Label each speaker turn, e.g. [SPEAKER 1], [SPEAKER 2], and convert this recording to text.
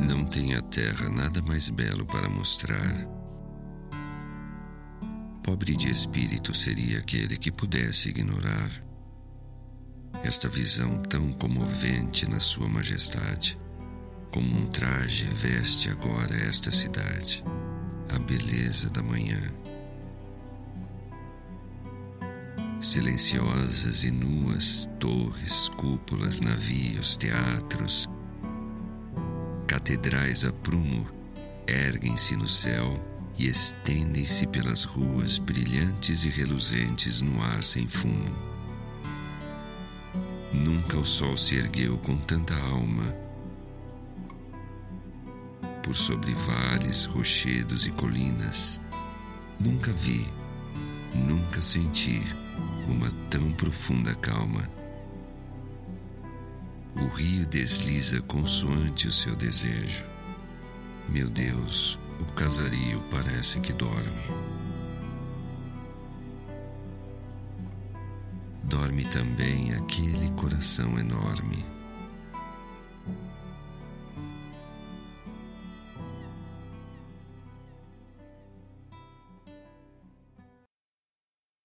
[SPEAKER 1] não tem a terra nada mais belo para mostrar. Pobre de espírito seria aquele que pudesse ignorar esta visão tão comovente na Sua Majestade. Como um traje veste agora esta cidade, a beleza da manhã. Silenciosas e nuas torres, cúpulas, navios, teatros, catedrais a prumo erguem-se no céu e estendem-se pelas ruas brilhantes e reluzentes no ar sem fumo. Nunca o sol se ergueu com tanta alma. Por sobre vales, rochedos e colinas, nunca vi, nunca senti uma tão profunda calma. O rio desliza consoante o seu desejo. Meu Deus, o casario parece que dorme. Dorme também aquele coração enorme